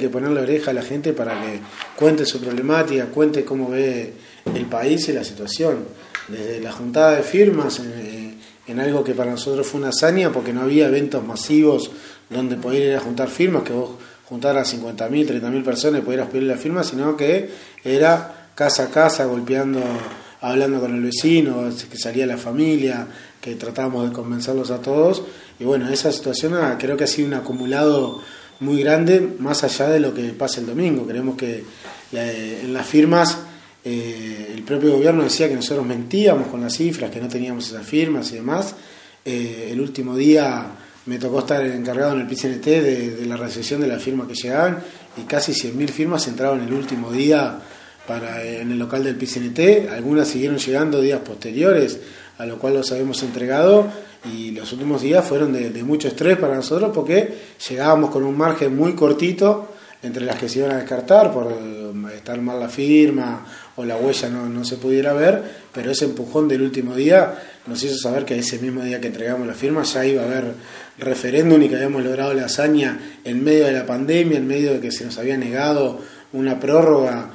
que ponerle oreja a la gente para que cuente su problemática, cuente cómo ve el país y la situación. Desde la juntada de firmas, en, en algo que para nosotros fue una hazaña, porque no había eventos masivos donde poder ir a juntar firmas, que vos juntaras 50.000, 30.000 personas y pudieras pedir la firma, sino que era casa a casa, golpeando, hablando con el vecino, que salía la familia, que tratábamos de convencerlos a todos. Y bueno, esa situación creo que ha sido un acumulado muy grande, más allá de lo que pasa el domingo. Creemos que en las firmas eh, el propio gobierno decía que nosotros mentíamos con las cifras, que no teníamos esas firmas y demás. Eh, el último día me tocó estar encargado en el PCNT de, la recepción de las firmas que llegaban y casi 100.000 firmas entraron el último día en el local del PCNT. Algunas siguieron llegando días posteriores, a lo cual los habíamos entregado y los últimos días fueron de, de mucho estrés para nosotros porque llegábamos con un margen muy cortito entre las que se iban a descartar por estar mal la firma o la huella no, no, se pudiera ver, pero ese empujón del último día nos hizo saber que ese mismo día que entregamos la firma ya iba a haber referéndum y que habíamos logrado la hazaña en medio de la pandemia, en medio de que se nos había negado una prórroga